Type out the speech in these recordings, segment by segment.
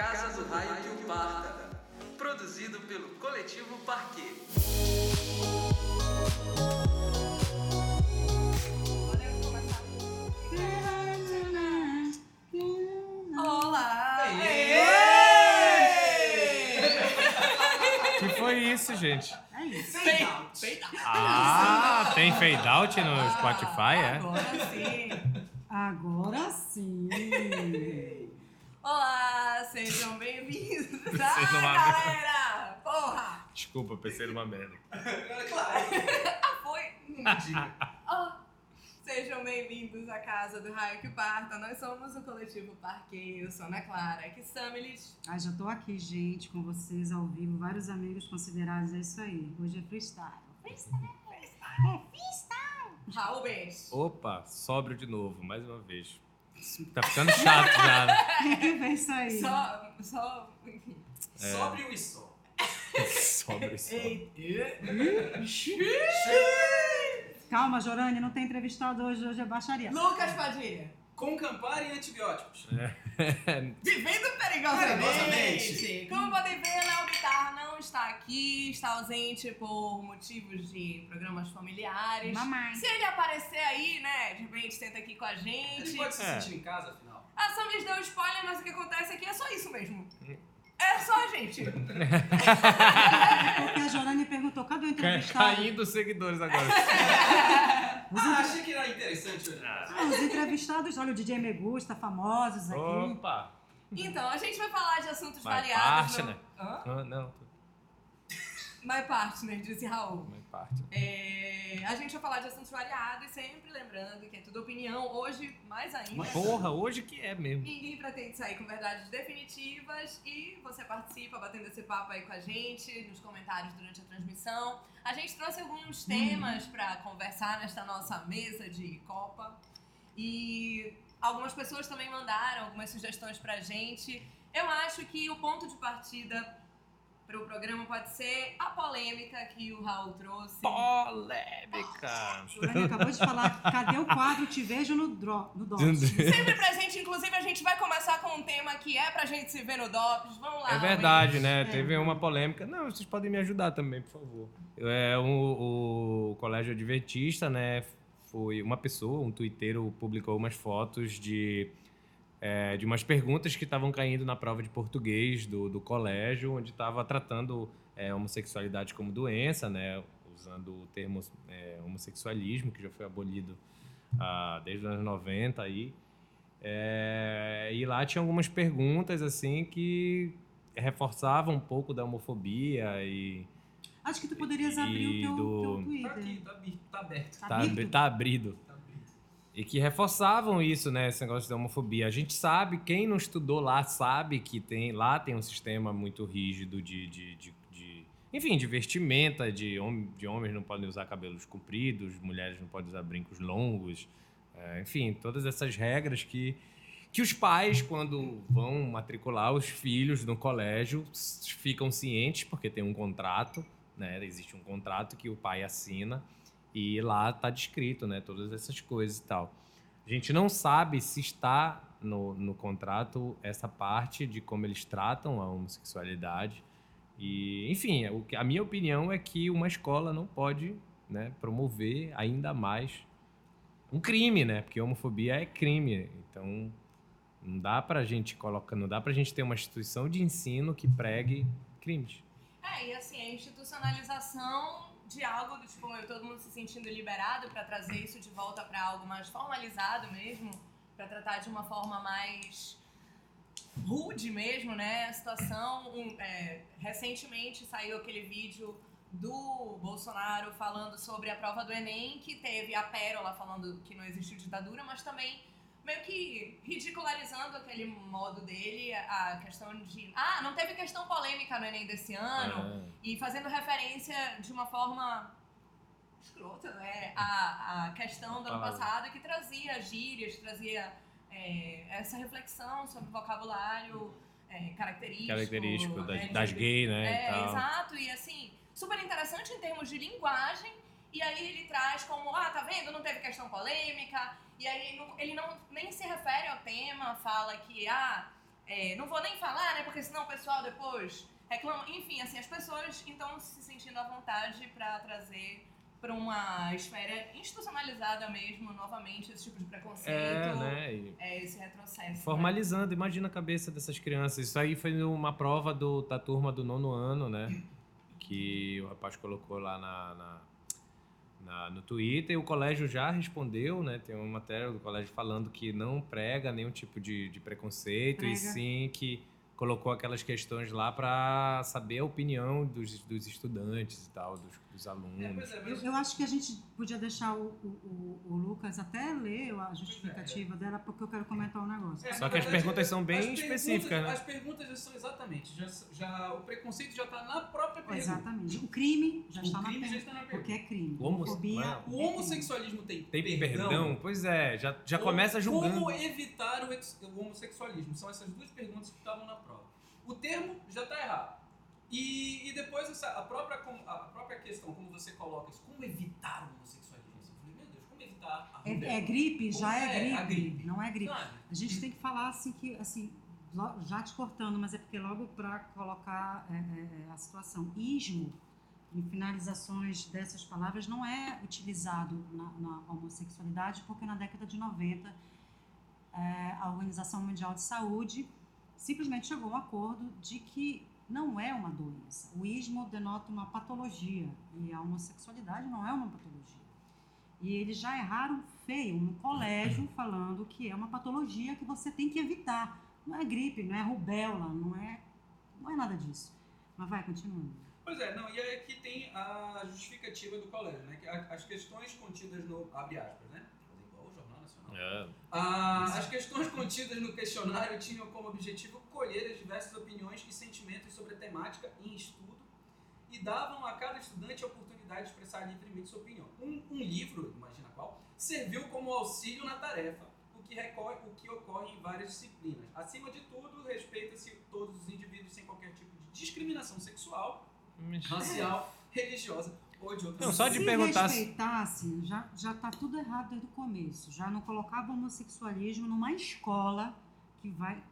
Casa do Raio que o Parta. Produzido pelo Coletivo Parquet. Começar? Olá! que foi isso, gente? É isso. Fade out. Fade out. Ah, tem fade out no Spotify, é? Agora sim. Agora sim. Olá, sejam bem-vindos. Vocês Ah, abrem. galera! Porra! Desculpa, pensei numa merda. Ah, foi? Ah, sejam bem-vindos à casa do Raio que Parta. Nós somos o coletivo Parque. Eu sou Ana Clara. Aqui Samilis. Ah, já tô aqui, gente, com vocês ao vivo. Vários amigos considerados, é isso aí. Hoje é freestyle. Raul Bens. Opa, sóbrio de novo, mais uma vez. Tá ficando chato já, né? é isso aí. Só, só, enfim. É. Sóbrio e só. Sóbrio, sóbrio. Calma, Jorane, não tem entrevistado hoje. Hoje é baixaria. Lucas Padilha. Com Campari e antibióticos. Vivendo perigosamente. Como podem ver, Léo Bitar não está aqui, está ausente por motivos de programas familiares. Mamãe. Se ele aparecer aí, né, de repente senta aqui com a gente. Ele pode se É. sentir em casa, afinal. A Samis deu spoiler, mas o que acontece aqui é só isso mesmo. É só a gente. Porque a Jorane perguntou, cadê o entrevistado? Caindo os seguidores agora. Ah, achei que era interessante hoje. Ah, os entrevistados, olha, o DJ Megusta, famosos aqui. Opa! Então, a gente vai falar de assuntos My variados. partner. no- Hã? Ah, não, My partner, disse Raul. minha parte. É, a gente vai falar de assuntos variados, sempre lembrando que é tudo opinião. Hoje, mais ainda. Porra, hoje que é mesmo. Ninguém pretende sair com verdades definitivas e você participa batendo esse papo aí com a gente nos comentários durante a transmissão. A gente trouxe alguns temas pra conversar nesta nossa mesa de Copa e algumas pessoas também mandaram algumas sugestões pra gente. Eu acho que o ponto de partida para o programa pode ser a polêmica que o Raul trouxe. Polêmica! Jorane acabou de falar, cadê o quadro Te Vejo no, dro no DOS? Sempre presente, inclusive a gente vai começar com um tema que é pra gente se ver no DOPS. Vamos lá. É verdade, né? É. Teve uma polêmica. Não, vocês podem me ajudar também, por favor. É, o, o Colégio Adventista, né? Foi uma pessoa, um tuiteiro, publicou umas fotos de, é, de umas perguntas que estavam caindo na prova de português do, do colégio, onde estava tratando é, homossexualidade como doença, né? Usando o termo é, homossexualismo, que já foi abolido ah, desde os anos 90 aí. É, e lá tinha algumas perguntas assim que reforçavam um pouco da homofobia e Acho que tu poderias abrir o teu, do- teu Tá Twitter. aqui, tá, abi- tá aberto. Tá tá, aberto? tá abrido. Tá aberto. E que reforçavam isso, né? Esse negócio da homofobia. A gente sabe, quem não estudou lá sabe que tem lá tem um sistema muito rígido de. de, de, de- enfim, de vestimenta, de, hom de homens não podem usar cabelos compridos, mulheres não podem usar brincos longos. é, enfim, todas essas regras que, que os pais, quando vão matricular os filhos no colégio, ficam cientes, porque tem um contrato, né? Existe um contrato que o pai assina. E lá está descrito, né? Todas essas coisas e tal. A gente não sabe se está no, no contrato essa parte de como eles tratam a homossexualidade. E, enfim, o que- a minha opinião é que uma escola não pode né, promover ainda mais um crime, né? Porque homofobia é crime. Então, não dá pra gente colocar, não dá pra gente ter uma instituição de ensino que pregue crimes. É, e assim, a institucionalização de algo do tipo, todo mundo se sentindo liberado pra trazer isso de volta pra algo mais formalizado mesmo, pra tratar de uma forma mais rude mesmo, né? A situação. um, é, recentemente saiu aquele vídeo do Bolsonaro falando sobre a prova do Enem, que teve a Pérola falando que não existiu ditadura, mas também meio que ridicularizando aquele modo dele, a questão de. Ah, não teve questão polêmica no Enem desse ano. É. E fazendo referência de uma forma escrota, né? A, a questão do ano passado que trazia gírias, trazia é, essa reflexão sobre vocabulário é, característico. característico das, né, das gays, né? e É, tal. exato. E assim, super interessante em termos de linguagem. E aí ele traz como, ah, tá vendo? Não teve questão polêmica. E aí não- ele não nem se refere ao tema, fala que, ah, é, não vou nem falar, né? Porque senão o pessoal depois reclama. Enfim, assim, as pessoas então se sentindo à vontade pra trazer pra uma esfera institucionalizada mesmo, novamente, esse tipo de preconceito. É, né? E É esse retrocesso. né? formalizando, imagina a cabeça dessas crianças. Isso aí foi uma prova do- da turma do nono ano, né? Que o rapaz colocou lá na, na- na- no Twitter e o colégio já respondeu, né? Tem uma matéria do colégio falando que não prega nenhum tipo de, de preconceito e Prega. sim que colocou aquelas questões lá para saber a opinião dos, dos estudantes e tal, dos, dos alunos. É, é, Eu, mas eu acho que a gente podia deixar o, o, o- Lucas até ler a justificativa dela, porque eu quero comentar um negócio. É, Só que as perguntas são bem as perguntas- específicas, né? As perguntas já são exatamente, já, já, o preconceito já está na própria pergunta. Exatamente. O crime já está o crime na já pergunta. está na pergunta. Porque é crime. O homo- é? é O homossexualismo tem, Tem perdão? Pois é, já, já Ou começa julgando. Como evitar o, ex- o homossexualismo? São essas duas perguntas que estavam na prova. O termo já está errado. E, e depois essa, a, própria, a própria questão, como você coloca isso, como evitar o homossexualismo? Eu falei, meu Deus, como evitar a? É, é gripe, já é, É, gripe. a gripe. Não é gripe. Sabe? A gente tem que falar assim que, assim, já te cortando, mas é porque logo para colocar é, é, é, a situação. Ismo, em finalizações dessas palavras, não é utilizado na, na homossexualidade, porque na década de 90 é, a Organização Mundial de Saúde simplesmente chegou a um acordo de que não é uma doença. O ismo denota uma patologia e a homossexualidade não é uma patologia. E eles já erraram feio no colégio falando que é uma patologia que você tem que evitar. Não é gripe, não é rubéola, não é, não é nada disso. Mas vai, continuando. Pois é, não, e aí aqui tem a justificativa do colégio, né? As questões contidas no. abre aspas, né? Fazer igual o Jornal Nacional. É. Ah, as questões contidas no questionário tinham como objetivo colher as diversas opiniões e sentimentos sobre a temática em estudo e davam a cada estudante a oportunidade de expressar livremente sua opinião. Um, um livro, imagina qual, serviu como auxílio na tarefa, o que, recorre, o que ocorre em várias disciplinas. Acima de tudo, respeita-se todos os indivíduos sem qualquer tipo de discriminação sexual, racial, religiosa ou de outra Não, só de Se perguntar se- respeitasse, já, já tá tudo errado desde o começo. Já não colocava o homossexualismo numa escola que vai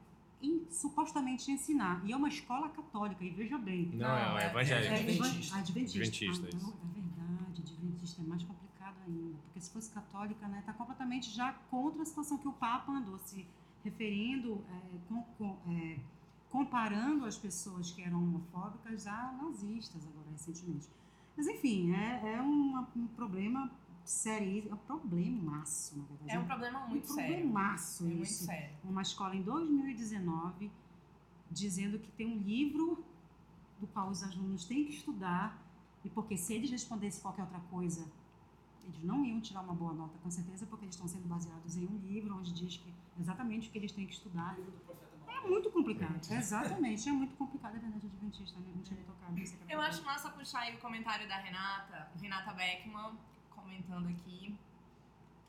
em- supostamente ensinar. E é uma escola católica, e veja bem. Não, é, Não, é é- evangélico. é- evan- Adventista. Adventista. Adventista, Ah, não, é verdade, adventista é mais complicado ainda. Porque se fosse católica, né, tá completamente já contra a situação que o Papa andou se referindo, é, com- com- é, comparando as pessoas que eram homofóbicas a nazistas agora recentemente. Mas enfim, é, é uma- um problema sério, é um problemaço, na verdade. É um problema muito um sério. problemaço É muito isso sério. uma escola em 2019 dizendo que tem um livro do qual os alunos têm que estudar e porque se eles respondessem qualquer outra coisa, eles não iam tirar uma boa nota, com certeza, porque eles estão sendo baseados em um livro onde diz que exatamente o que eles têm que estudar. livro do profeta É muito complicado. Exatamente, é muito complicado. É verdade, adventista, né? Não tinha me tocado é Eu acho massa puxar aí o comentário da Renata, Renata Beckman, comentando aqui.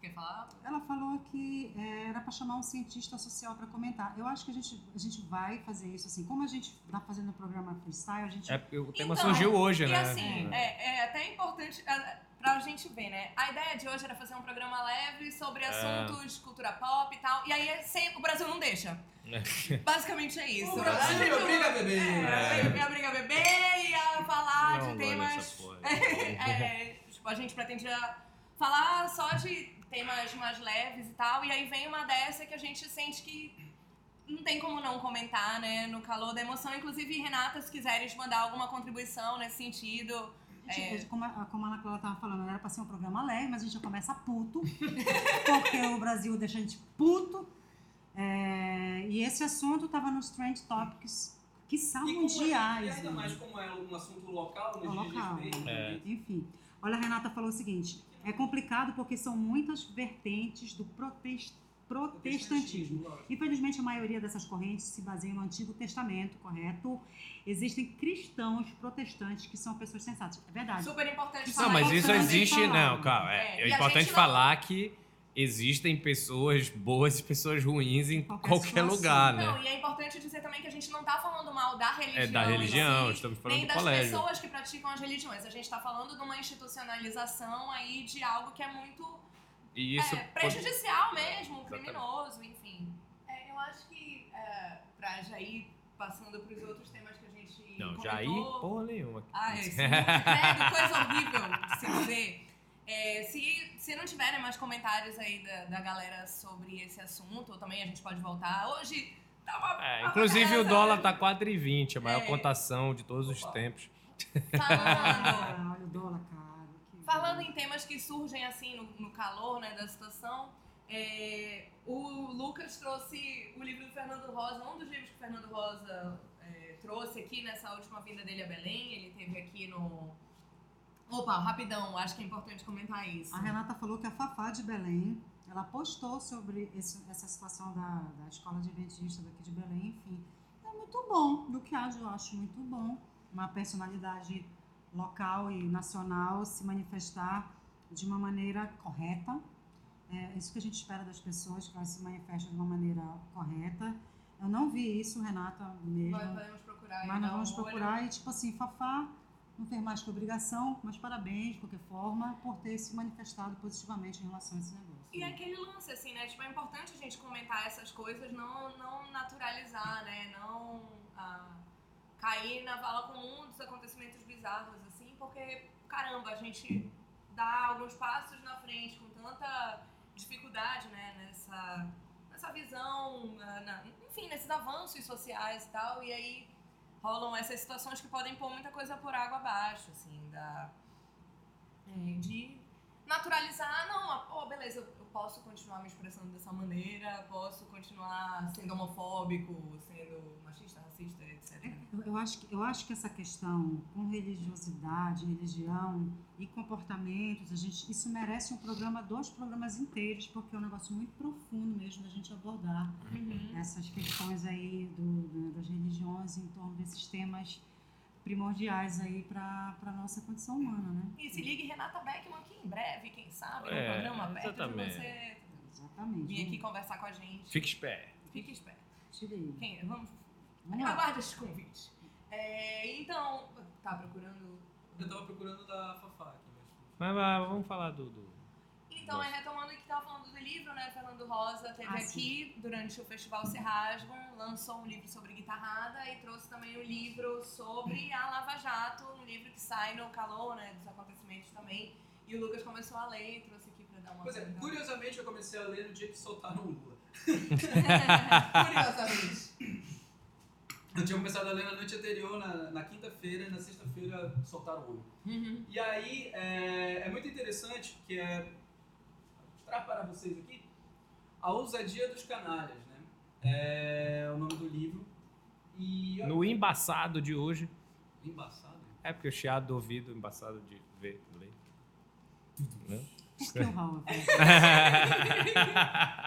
Quer falar? Ela falou que é, era para chamar um cientista social para comentar. Eu acho que a gente, a gente vai fazer isso assim. Como a gente está fazendo o programa freestyle, a gente É, porque o tema Então, surgiu hoje, E né? assim, é, é até importante ah, pra gente ver, né? A ideia de hoje era fazer um programa leve sobre assuntos, cultura pop e tal. E aí é sem, o Brasil não deixa. Basicamente é isso. O A Brasil gente- me obriga a beber. É, me obriga a beber e a falar Não de temas. porra. É, tipo, a gente pretendia falar só de temas mais leves e tal, e aí vem uma dessa que a gente sente que não tem como não comentar, né, no calor da emoção. Inclusive, Renata, se quiseres mandar alguma contribuição nesse sentido. Gente, Como, a, como a Ana Clara estava falando, era para ser um programa leve, mas a gente já começa puto, porque o Brasil deixa a gente puto. É, e esse assunto estava nos Trend Topics, que são é, e mundiais. ainda né? mais como é um assunto local, no É local. respeito. É. né? Enfim, olha, a Renata falou o seguinte: é complicado porque são muitas vertentes do protes- protestantismo. Infelizmente, a maioria dessas correntes se baseia no Antigo Testamento, correto? Existem cristãos protestantes que são pessoas sensatas. É verdade. Super importante falar Não, mas isso existe. falar. Não, calma. É, É, é importante gente não- falar que existem pessoas boas e pessoas ruins em Qualquer qualquer, lugar, né? Não, e é importante dizer também que a gente não tá falando mal da religião. É da religião, si, estamos falando nem do das colégio. pessoas que praticam as religiões. A gente tá falando de uma institucionalização aí de algo que é muito E isso é, prejudicial mesmo, Exatamente. criminoso, enfim. É, eu acho que é, pra já ir passando pros outros temas que a gente Não, comentou. Jair, porra nenhuma. Ah, é, credo, coisa horrível de se dizer. É, se, se não tiverem mais comentários aí da, da galera sobre esse assunto, ou também a gente pode voltar. Hoje tá uma. É, uma inclusive o beleza. dólar tá 4,20, a maior É. cotação de todos os tempos. Falando. Olha o dólar caro. Falando em temas que surgem assim no, no calor né, da situação, é, o Lucas trouxe o livro do Fernando Rosa, um dos livros que o Fernando Rosa é, trouxe aqui nessa última vinda dele a Belém. Ele teve aqui no. Opa, rapidão, acho que é importante comentar isso. A Renata falou que a Fafá de Belém, ela postou sobre esse- essa situação da, da escola de adventista daqui de Belém, enfim. É muito bom, do que haja eu acho muito bom. Uma personalidade local e nacional se manifestar de uma maneira correta. É isso que a gente espera das pessoas, que elas se manifestem de uma maneira correta. Eu não vi isso, Renata, mesmo. Nós podemos procurar. Mas nós vamos um olho. procurar e, tipo assim, Fafá não fez mais que obrigação, mas parabéns, de qualquer forma, por ter se manifestado positivamente em relação a esse negócio. E é aquele lance, assim, né? Tipo, é importante a gente comentar essas coisas, não, não naturalizar, né? Não ah, cair na vala comum dos acontecimentos bizarros, assim, porque, caramba, a gente dá alguns passos na frente com tanta dificuldade, né? Nessa, nessa visão, na- na- enfim, nesses avanços sociais e tal, e aí rolam essas situações que podem pôr muita coisa por água abaixo, assim, da, é, de naturalizar, não, ah, pô, beleza, posso continuar me expressando dessa maneira, posso continuar sendo homofóbico, sendo machista, racista, etc. Eu, eu acho que, eu acho que essa questão com religiosidade, religião e comportamentos, a gente, isso merece um programa, dois programas inteiros, porque é um negócio muito profundo mesmo da gente abordar Uhum. essas questões aí do, do- das religiões em torno desses temas primordiais aí para a nossa condição humana, né? E se ligue Renata Beckman, que em breve, quem sabe, É, no programa de exatamente. você Exatamente. vir aqui conversar com a gente. Fique esperto. Fique esperto. Quem, vamos, aguarde esse convite. É, então, tá procurando... Eu tava procurando da Fafá aqui, mas. Mas vai, vamos falar do. do- Então, é retomando o que estava falando do livro, né? Fernando Rosa teve Ah, aqui durante o Festival Serrasgo, lançou um livro sobre guitarrada e trouxe também um livro sobre a Lava Jato, um livro que sai no calor, né? Dos acontecimentos também. E o Lucas começou a ler e trouxe aqui pra dar uma Pois é, curiosamente eu comecei a ler no dia que soltaram o Lula. Curiosamente. Eu tinha começado a ler na noite anterior, na, na quinta-feira, e na sexta-feira soltaram o Lula. Uhum. E aí é, é muito interessante que é mostrar para vocês aqui a ousadia dos canalhas, né? É o nome do livro. E No embaçado de hoje. embaçado. É porque o chiado do ouvido, embaçado de ver, ler. Por que o Raul?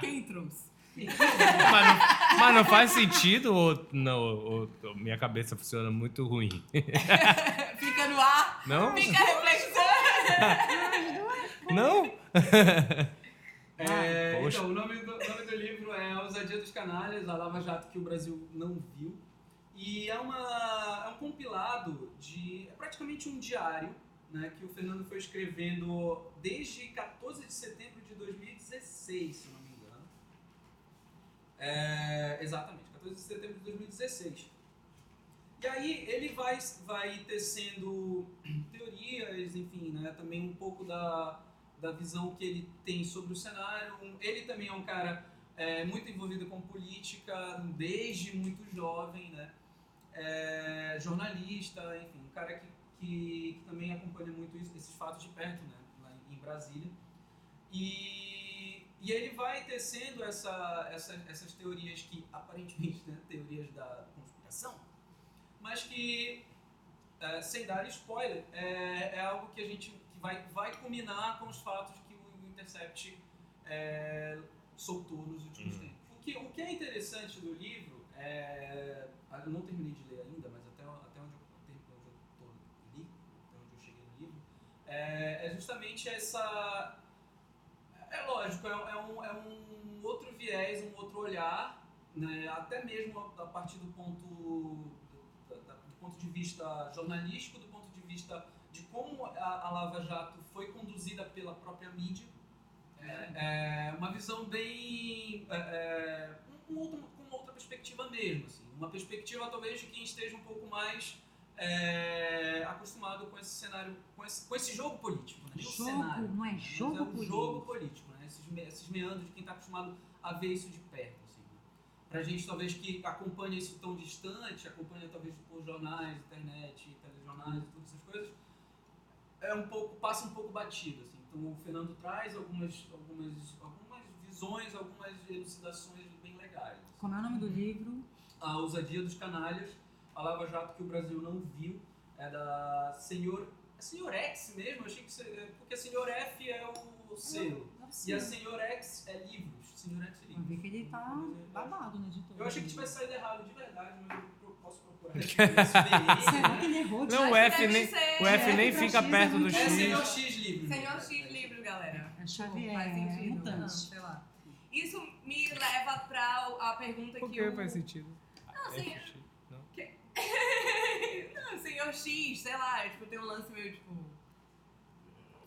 Quem trouxe? mas, não, mas não faz sentido ou, não, ou- ou minha cabeça funciona muito ruim? Fica no ar, Não? fica reflexão. Não? É, poxa. então, o nome do, nome do livro é A Ousadia dos Canalhas, a Lava Jato que o Brasil não viu. E é, uma, é um compilado de. É praticamente um diário né, que o Fernando foi escrevendo desde 14 de setembro de 2016, se não me engano. É, exatamente, 14 de setembro de 2016. E aí ele vai, vai tecendo teorias, enfim, né, também um pouco da, da visão que ele tem sobre o cenário. Ele também é um cara é, muito envolvido com política desde muito jovem, né? É, jornalista, enfim, um cara que, que, que também acompanha muito isso- esses fatos de perto, né? Lá em Brasília. E, e ele vai tecendo essa, essa, essas teorias que aparentemente, né, teorias da conspiração, mas que é, sem dar spoiler, é, é algo que a gente vai, vai culminar com os fatos que o Intercept é, soltou nos últimos Uhum. tempos. O que, o que é interessante do livro, é, eu não terminei de ler ainda, mas até, até onde, eu, até onde eu tô, li, até onde eu cheguei no livro, é, é justamente essa. É lógico, é, um- é um, é um outro viés, um outro olhar, né, até mesmo a, a partir do ponto da- da- do ponto de vista jornalístico, do ponto de vista de como a, a Lava Jato foi conduzida pela própria mídia. É, é uma visão bem. É, é, um outro- com uma outra perspectiva mesmo. Assim. Uma perspectiva talvez de quem esteja um pouco mais é, acostumado com esse cenário, com esse, com esse jogo político. É o Jogo, cenário, não é mas jogo é um político. jogo político, né? esses, esses meandros de quem está acostumado a ver isso de perto. Assim, né? Pra gente, talvez, que acompanha isso tão distante, acompanha talvez por jornais, internet, telejornais, todas essas coisas, é um pouco, passa um pouco batido. Assim. Então o Fernando traz algumas, algumas, algumas visões, algumas elucidações bem legais. assim. Como é o nome do livro? A ousadia dos canalhas, a Lava Jato que o Brasil não viu, é da Senhor. É Senhor X mesmo? Achei que. é, Porque a Senhor F é o selo. E a Senhor X é livros. Senhor X é Eu vi livros. que ele tá babado no editor. Eu achei que tivesse saído errado de verdade, mas posso procurar. Será que ele errou? de- Não, o F nem- ser- O F É, nem fica X é perto do muito É X. Senhor X livros. Senhor X livro, galera. É Xavier, Faz é sentido. mutante. Não, sei lá. Isso me leva pra a pergunta Por que que o... faz sentido? Não, assim, F, não? não, senhor X, sei lá, tipo, tem um lance meio, tipo...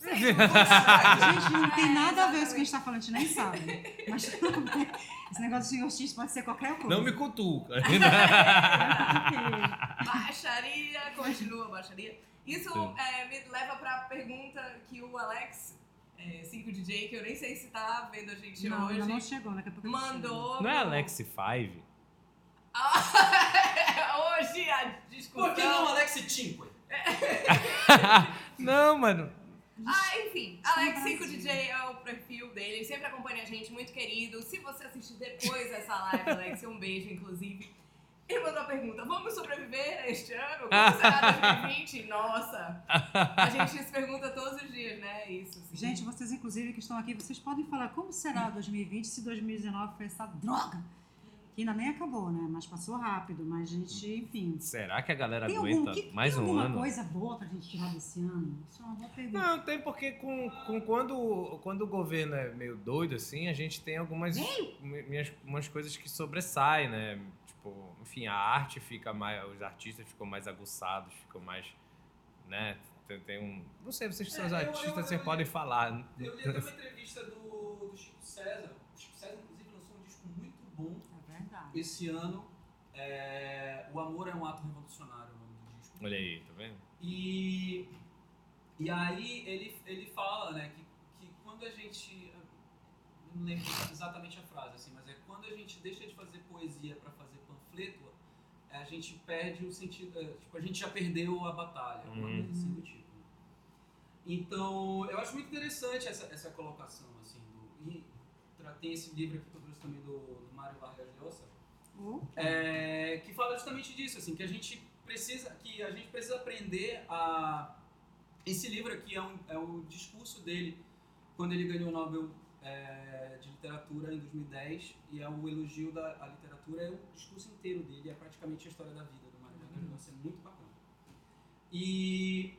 Gente, não tem É, nada a ver com isso que a gente tá falando, a gente nem sabe. Mas tudo bem. Esse negócio de senhor X pode ser qualquer coisa. Não me cutuca. Baixaria, continua baixaria. Isso é, me leva pra pergunta que o Alex, é, 5DJ, que eu nem sei se tá vendo a gente Não, hoje, ainda não chegou, daqui a pouco mandou... Não é Alex 5? Ah, hoje a discussão... Por que não Alex Cinque? Não, mano. Ah, enfim, Alex Brasil. 5DJ é o perfil dele, ele sempre acompanha a gente, muito querido. Se você assistir depois dessa live, Alex, um beijo, inclusive. Ele mandou a pergunta: vamos sobreviver este ano? Como será 2020? Nossa! A gente se pergunta todos os dias, né? Isso. assim. Gente, vocês inclusive que estão aqui, vocês podem falar como será 2020 se 2019 foi essa droga? Que ainda nem acabou, né? Mas passou rápido, mas a gente, enfim. Será que a galera Tem, aguenta algum, que, mais tem um alguma ano? coisa boa pra gente tirar desse ano? Isso é uma boa pergunta. Não, tem porque com, com quando, quando o governo é meio doido, assim, a gente tem algumas mi- minhas, umas coisas que sobressaem, né? Tipo, enfim, a arte fica mais. Os artistas ficam mais aguçados, ficam mais. né? Tem, tem um. Não sei, vocês que são É, os eu- eu- artistas, eu- vocês podem falar. Eu li até uma entrevista do, do Chico César. O Chico César, inclusive, lançou um disco muito bom. Esse ano. É, o Amor é um Ato Revolucionário, o nome do disco. Olha aí, tá vendo? E, e aí ele, ele fala né, que, que quando a gente. Não lembro exatamente a frase, assim, mas é quando a gente deixa de fazer poesia para fazer panfleto, a gente perde o sentido. é, Tipo, a gente já perdeu a batalha, uma Uhum. coisa assim do tipo. Então, eu acho muito interessante essa, essa colocação, assim. Do, e tem esse livro aqui que eu trouxe também do, do Mário Vargas Llosa, É, que fala justamente disso, assim, que a gente precisa, que a gente precisa aprender a esse livro aqui é, um, é o discurso dele quando ele ganhou o Nobel é, de literatura em 2010 e é o elogio da literatura é o discurso inteiro dele, é praticamente a história da vida do Mário Vargas Llosa, é muito bacana. E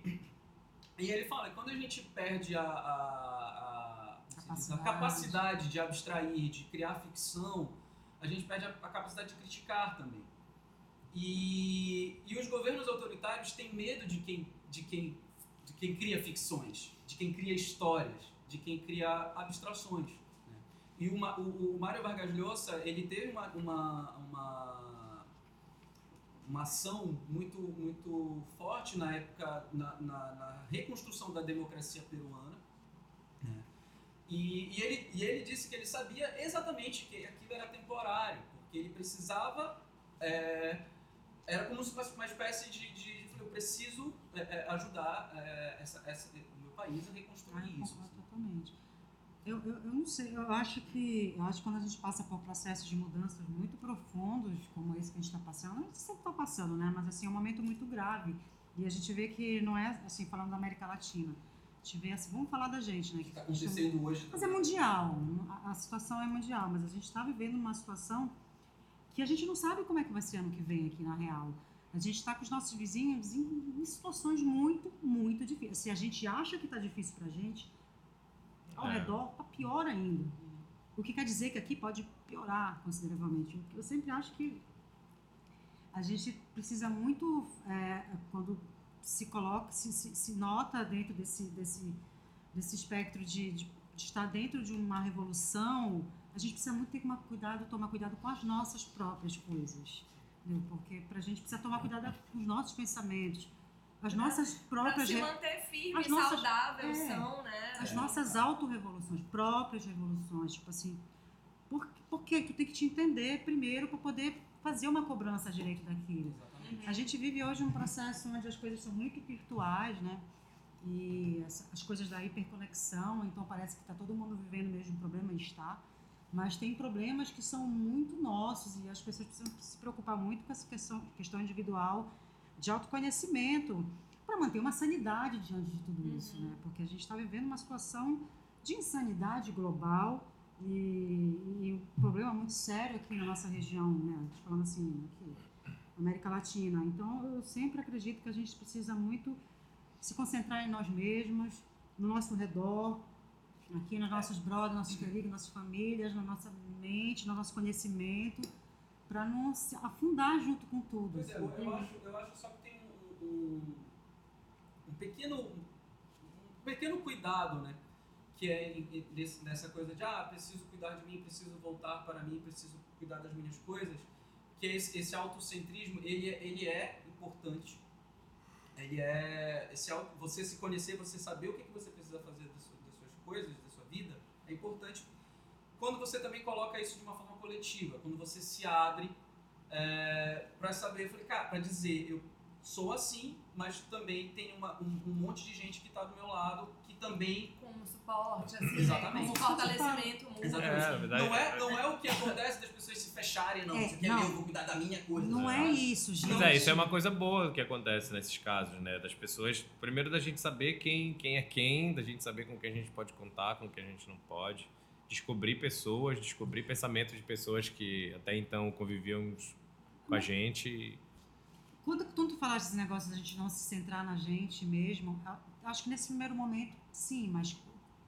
e ele fala que quando a gente perde a, a, a, a capacidade de abstrair, de criar ficção, a gente perde a, a capacidade de criticar também. E, e os governos autoritários têm medo de quem, de, quem, de quem cria ficções, de quem cria histórias, de quem cria abstrações. né? E uma, o, o Mário Vargas Llosa, ele teve uma, uma, uma, uma ação muito, muito forte na época, na, na, na reconstrução da democracia peruana. E, e, ele, e ele disse que ele sabia exatamente que aquilo era temporário, porque ele precisava. é, era como se fosse uma espécie de. de eu preciso é, é, ajudar é, essa, essa, o meu país a reconstruir isso. concordo totalmente. Eu, eu, eu não sei, eu acho que eu acho que quando a gente passa por processos de mudanças muito profundos, como esse que a gente está passando, a gente sempre está passando, né? Mas assim, é um momento muito grave. E a gente vê que não é, assim, falando da América Latina. Vê assim, vamos falar da gente, né? O que está acontecendo hoje. Mas é mundial, a, a situação é mundial, mas a gente está vivendo uma situação que a gente não sabe como é que vai ser ano que vem aqui na real. A gente está com os nossos vizinhos em, em situações muito, muito difíceis. Se a gente acha que está difícil para a gente, ao É. redor está pior ainda. O que quer dizer que aqui pode piorar consideravelmente. Eu sempre acho que a gente precisa muito, é, quando se coloca, se, se, se nota dentro desse, desse, desse espectro de, de, de estar dentro de uma revolução, a gente precisa muito ter que tomar cuidado, tomar cuidado com as nossas próprias coisas. entendeu? Porque pra gente precisa tomar cuidado com os nossos pensamentos, as nossas Pra próprias se manter firme, as nossas- saudável, é. são, né? as nossas autorrevoluções, próprias revoluções, tipo assim, por, porque tu tem que te entender primeiro para poder fazer uma cobrança a direito daquilo. Exatamente. A gente vive hoje um processo onde as coisas são muito virtuais, né? E as, as coisas da hiperconexão, então parece que está todo mundo vivendo o mesmo problema e está. Mas tem problemas que são muito nossos e as pessoas precisam se preocupar muito com essa questão, questão individual de autoconhecimento para manter uma sanidade diante de tudo isso, né? Porque a gente está vivendo uma situação de insanidade global e, e um problema muito sério aqui na nossa região, né? Falando assim, aqui, América Latina. Então, eu sempre acredito que a gente precisa muito se concentrar em nós mesmos, no nosso redor, aqui nos nossos brothers, nossos queridos, nossas famílias, na nossa mente, no nosso conhecimento, para não se afundar junto com tudo. Pois é, eu, acho, eu acho só que tem um, um, um pequeno um pequeno cuidado, né? Que é nessa coisa de ah, preciso cuidar de mim, preciso voltar para mim, preciso cuidar das minhas coisas. Que esse, esse autocentrismo, ele, é- ele é importante. Ele é esse auto, você se conhecer, você saber o que, que você precisa fazer das, suas- das suas coisas, da sua vida, é importante. Quando você também coloca isso de uma forma coletiva, quando você se abre é, para saber, para dizer, eu sou assim, mas também tem uma, um, um monte de gente que está do meu lado que também Como suporte, assim, Exatamente. né? como fortalecimento mútuo. Exatamente. É, verdade. não, é, não é o que acontece das pessoas se fecharem, não. É, Isso aqui é não. meu, vou cuidar da minha coisa. Não é isso, gente. Mas é, isso é uma coisa boa que acontece nesses casos, né? Das pessoas, primeiro da gente saber quem, quem é quem, da gente saber com quem a gente pode contar, com quem a gente não pode. Descobrir pessoas, descobrir pensamentos de pessoas que até então conviviam com a gente. Quando, quando tu falaste desse negócio da gente não se centrar na gente mesmo, acho que nesse primeiro momento, sim, mas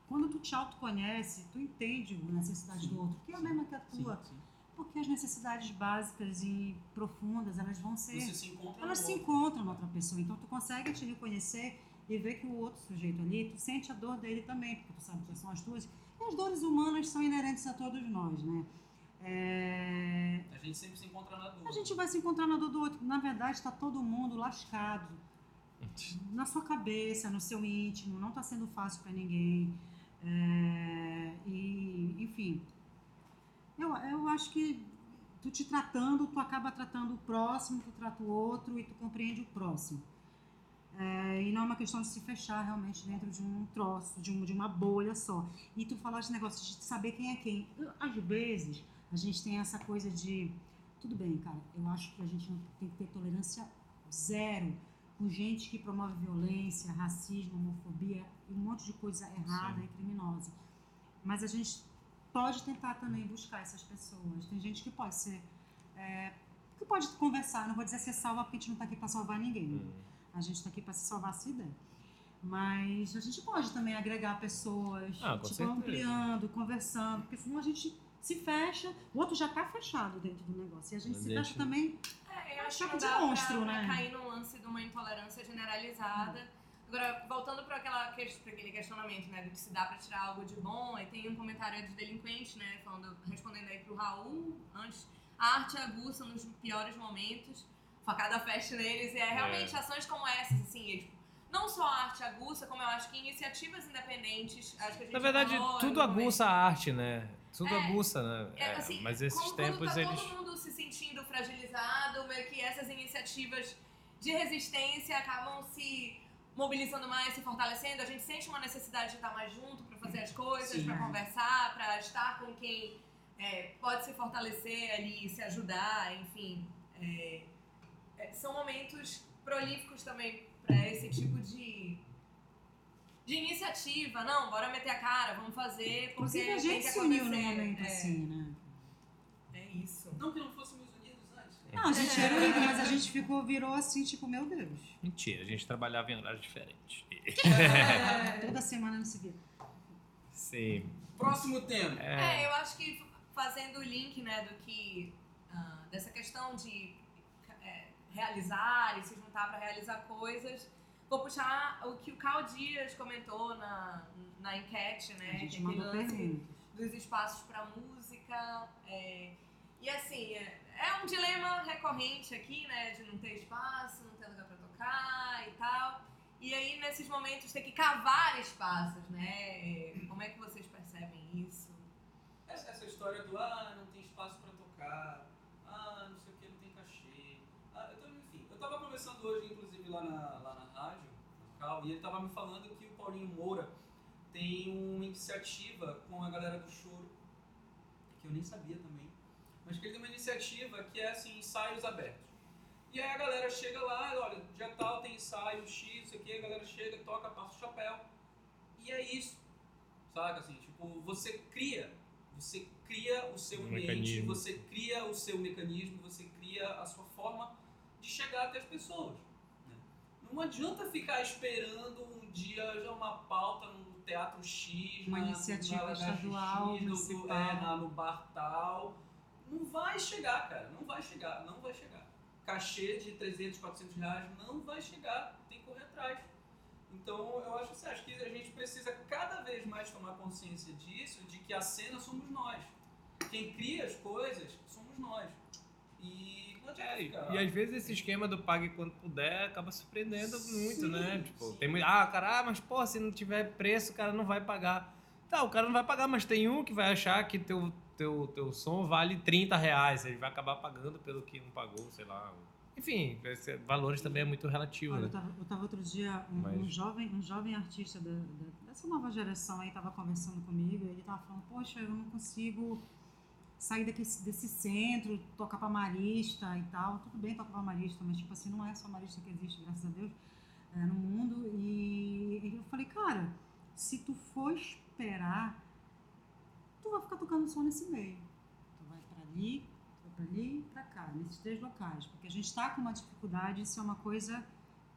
quando tu te autoconhece, tu entende a necessidade do outro, que é a mesma que a Sim, tua. sim. Porque as necessidades básicas e profundas, elas vão ser. Você se encontra elas se outro. encontram na outra pessoa. Então tu consegue te reconhecer e ver que o outro sujeito ali, tu sente a dor dele também, porque tu sabe que são as tuas. E as dores humanas são inerentes a todos nós, né? É, A gente sempre se encontra na dor. a gente vai se encontrar na dor do outro. Na verdade, está todo mundo lascado. Na sua cabeça, no seu íntimo. Não está sendo fácil para ninguém. É, e, enfim. Eu, eu acho que tu te tratando, tu acaba tratando o próximo, tu trata o outro e tu compreende o próximo. É, e não é uma questão de se fechar realmente dentro de um troço, de, um, de uma bolha só. E tu falaste negócio de saber quem é quem. Eu, Às vezes, a gente tem essa coisa de. Tudo bem, cara, eu acho que a gente tem que ter tolerância zero com gente que promove violência, racismo, homofobia e um monte de coisa errada Sim. e criminosa. Mas a gente pode tentar também buscar essas pessoas. Tem gente que pode ser. é, que pode conversar, não vou dizer ser salva porque a gente não está aqui para salvar ninguém. Hum. A gente está aqui para se salvar se der. Mas a gente pode também agregar pessoas, Ah, tipo, certeza. ampliando, conversando, porque senão a gente se fecha, o outro já está fechado dentro do negócio. E a gente Mas se fecha também. É, eu É acho que de não dá monstro, pra, né? pra cair no lance de uma intolerância generalizada. Agora, voltando para aquele questionamento, né, do que se dá para tirar algo de bom, aí tem um comentário de delinquente, né, falando, respondendo aí pro Raul, antes, a arte aguça nos piores momentos, facada feste neles, e é realmente ações como essas, assim, é, tipo, não só a arte aguça, como eu acho que iniciativas independentes, acho que a gente Na verdade, tudo aguça a arte, né? Tudo É, aguça, né? É, É, assim, mas esses como, tempos, tá eles. Sentindo fragilizado, meio que essas iniciativas de resistência acabam se mobilizando mais, se fortalecendo. A gente sente uma necessidade de estar mais junto para fazer as coisas, para conversar, para estar com quem é, pode se fortalecer ali, se ajudar, enfim. É, é, são momentos prolíficos também para esse tipo de de iniciativa, não, bora meter a cara, vamos fazer, porque Inclusive, a tem gente que se uniu num momento É. assim, né? É isso. Não que não. Não, a gente era unido, mas a gente ficou, virou assim, tipo, meu Deus. Mentira, a gente trabalhava em horários diferentes. Toda semana não se via. Sim. Próximo tema. É, eu acho que fazendo o link, né, do que. ah, dessa questão de é, realizar e se juntar para realizar coisas, vou puxar o que o Cal Dias comentou na, na enquete, né? A gente é mandou lance dos espaços para música. é, e assim, é, é um dilema recorrente aqui, né? De não ter espaço, não ter lugar pra tocar e tal. E aí, nesses momentos, ter que cavar espaços, né? Como é que vocês percebem isso? Essa, essa história do ah, não tem espaço pra tocar, ah, não sei o que, não tem cachê. Ah, eu tô- enfim, eu tava conversando hoje, inclusive, lá na, lá na rádio, na Cal, e ele tava me falando que o Paulinho Moura tem uma iniciativa com a galera do choro, que eu nem sabia também, mas que ele tem uma iniciativa que é assim, ensaios abertos. E aí a galera chega lá, olha, dia tal tem ensaio X, isso aqui, a galera chega, toca, passa o chapéu. E é isso. Saca assim, tipo, você cria, você cria o seu Um ambiente, mecanismo. você cria o seu mecanismo, você cria a sua forma de chegar até as pessoas. né? Não adianta ficar esperando um dia já uma pauta no Teatro X, Uma na, iniciativa na estadual, no- do- municipal. é, na- no bar tal. Não vai chegar, cara. Não vai chegar, não vai chegar. Cachê de 300, 400 reais não vai chegar. Tem que correr atrás. Então, eu acho, assim, acho que a gente precisa cada vez mais tomar consciência disso, de que a cena somos nós. Quem cria as coisas somos nós. E não adianta É, e, ficar... e às vezes esse esquema do pague quando puder acaba surpreendendo muito, né? Tipo, tem muito. Ah, cara, ah, mas pô, se não tiver preço, o cara não vai pagar. Tá, o cara não vai pagar, mas tem um que vai achar que teu, teu, teu som vale 30 reais. Ele vai acabar pagando pelo que não pagou, sei lá. Enfim, valores também é muito relativo, Olha, eu né? tava, eu tava outro dia, um, Mas- um jovem, um jovem artista da- da- dessa nova geração aí tava conversando comigo e ele tava falando, poxa, eu não consigo sair daqui, desse centro, tocar pra marista e tal. Tudo bem tocar pra marista, mas tipo assim, não é só marista que existe, graças a Deus, é, no mundo. E eu falei, cara, se tu for esperar, tu vai ficar tocando só nesse meio. Tu vai pra ali, tu vai pra ali e pra cá, nesses três locais. Porque a gente tá com uma dificuldade, isso é uma coisa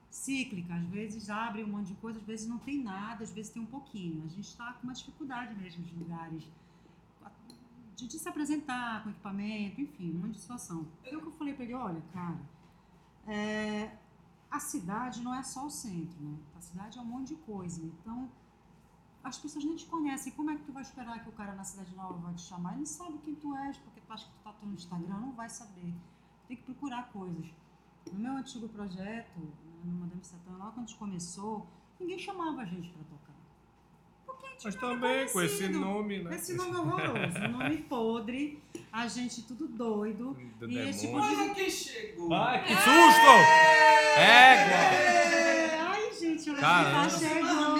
cíclica. Às vezes abre um monte de coisa, às vezes não tem nada, às vezes tem um pouquinho. A gente está com uma dificuldade mesmo de lugares, de, de se apresentar com equipamento, enfim, um monte de situação. Então, o que eu falei para ele, olha, cara, é, a cidade não é só o centro, né? A cidade é um monte de coisa. Então, as pessoas nem te conhecem. Como é que tu vai esperar que o cara na cidade nova vai te chamar? Ele não sabe quem tu és, porque tu acha que tu tá no Instagram, não vai saber. Tem que procurar coisas. No meu antigo projeto, no Madame Satã, lá quando a gente começou, ninguém chamava a gente para tocar. Porque a gente Mas também com esse nome, né? Esse nome horroroso, um nome podre, a gente tudo doido. Do E esse demônio. tipo Olha quem chegou! Ai, que susto! Égua! É, ai, gente, o Caramba. tá chegando.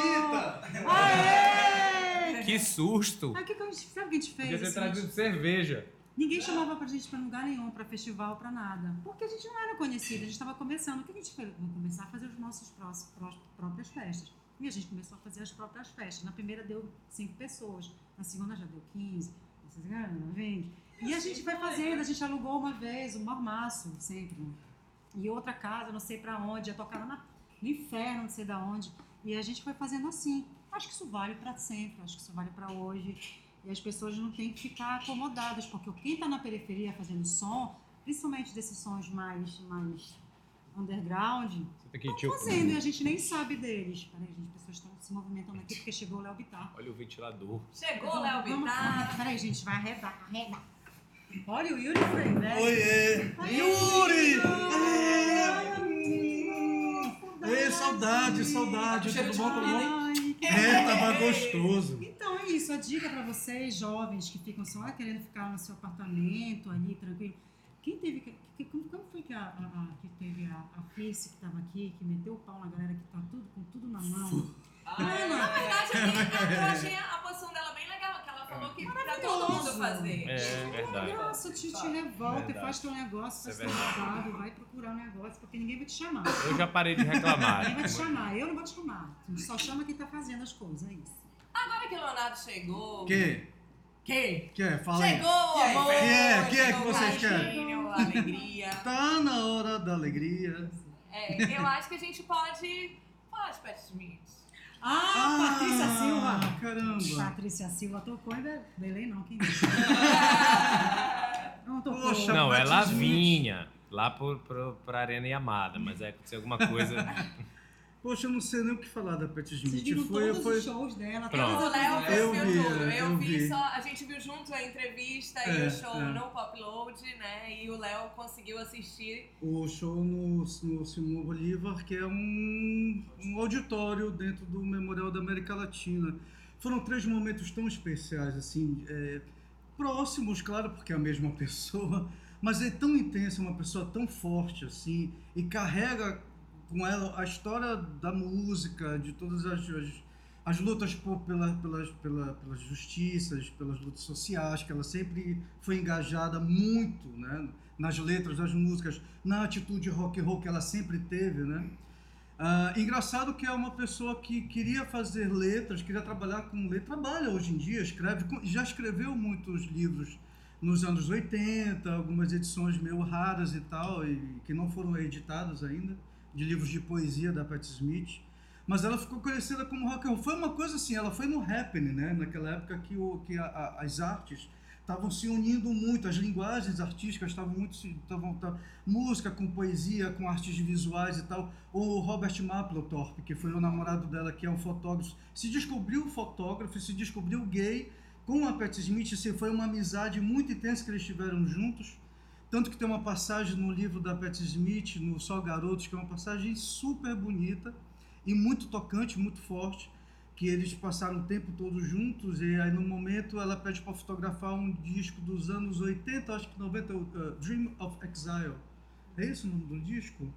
Que susto! Aí o que, a gente, sabe o que a gente fez? Podia ter trazido cerveja. Ninguém chamava pra gente pra lugar nenhum, pra festival, pra nada. Porque a gente não era conhecida, a gente estava começando. O que a gente fez? Vamos começar a fazer as nossas próprias festas. E a gente começou a fazer as próprias festas. Na primeira deu cinco pessoas, na segunda já deu 15, na segunda 20. E a gente vai fazendo, a gente alugou uma vez um mormaço, sempre. E outra casa, não sei pra onde, já tocaram na, no inferno, não sei da onde. E a gente foi fazendo assim. Acho que isso vale pra sempre, acho que isso vale pra hoje. E as pessoas não têm que ficar acomodadas, porque quem está na periferia fazendo som, principalmente desses sons mais, mais underground, tem que tipo, fazendo e a gente nem sabe deles. Peraí, gente, as pessoas estão se movimentando aqui porque chegou o Léo Bittar. Olha o ventilador. Chegou, Léo Vamos- Bittar. Peraí, gente, vai arredar, arredar. Olha o Yuri foi, né? Oiê! Ai, Yuri! Ei, saudade, saudade. Cheiro Tudo bom, tudo bom? Ai, que É, tava gostoso. Então é isso, a dica para vocês, jovens que ficam só querendo ficar no seu apartamento ali, tranquilo. Quem teve. Que, que- como, como foi que, a, a- a- que teve a, a Face que estava aqui, que meteu o pau na galera que tá tudo, com tudo na mão? Ah, Na verdade, eu, eu achei a posição dela bem falou que pra todo mundo fazer. É, verdade. Nossa, te, te revolta, Verdade. faz teu negócio, faz Isso é teu vai procurar um negócio, porque ninguém vai te chamar. Eu já parei de reclamar. Ninguém vai te chamar, eu não vou te chamar. Só chama quem tá fazendo as coisas, é isso. Agora que o Leonardo chegou. Que? Que? Que? Fala aí. Chegou o E aí, amor, que é? Que é que vocês querem? a alegria. Tá na hora da alegria. É, eu acho que a gente pode falar de Pat Smith. Ah, Patrícia Silva! Caramba. Patrícia Silva tocou e Be- Belém não, quem disse? Não tocou. Poxa, Não, é. Lavinha. Lá por, por, pra Arena Yamada, mas é aconteceu alguma coisa. Poxa, eu não sei nem o que falar da Vocês Smith. viram Foi, todos foi, os shows dela. Pronto. todas O as Léo. Eu vi, tudo. Eu, eu vi, vi. só. A gente viu junto a entrevista e É, o show é. no Popload, né? E o Léo conseguiu assistir. o show no, no Simão Bolívar, que é um, um auditório dentro do Memorial da América Latina. Foram três momentos tão especiais, assim, é, próximos, claro, porque é a mesma pessoa, mas é tão intensa, uma pessoa tão forte, assim, e carrega com ela a história da música, de todas as, as, as lutas por, pela, pelas, pela, pelas justiças, pelas lutas sociais, que ela sempre foi engajada muito, né? nas letras das músicas, na atitude rock and roll que ela sempre teve, né? Ah, engraçado que é uma pessoa que queria fazer letras, queria trabalhar com letra, trabalha hoje em dia, escreve, já escreveu muitos livros nos anos 80, algumas edições meio raras e tal, e que não foram editadas ainda, de livros de poesia da Patti Smith. Mas ela ficou conhecida como rock and roll. Foi uma coisa assim, ela foi no happening, né? Naquela época que, o, que a- a- as artes estavam se unindo muito, as linguagens artísticas estavam muito se estavam tá- música com poesia, com artes visuais e tal. O Robert Mapplethorpe, que foi o namorado dela, que é um fotógrafo, se descobriu fotógrafo, se descobriu gay com a Patti Smith, assim, foi uma amizade muito intensa que eles tiveram juntos. Tanto que tem uma passagem no livro da Patti Smith, no Só Garotos, que é uma passagem super bonita e muito tocante, muito forte, que eles passaram o tempo todo juntos e aí no momento ela pede para fotografar um disco dos anos 80, acho que 90, uh, Dream of Exile. É esse o nome do disco?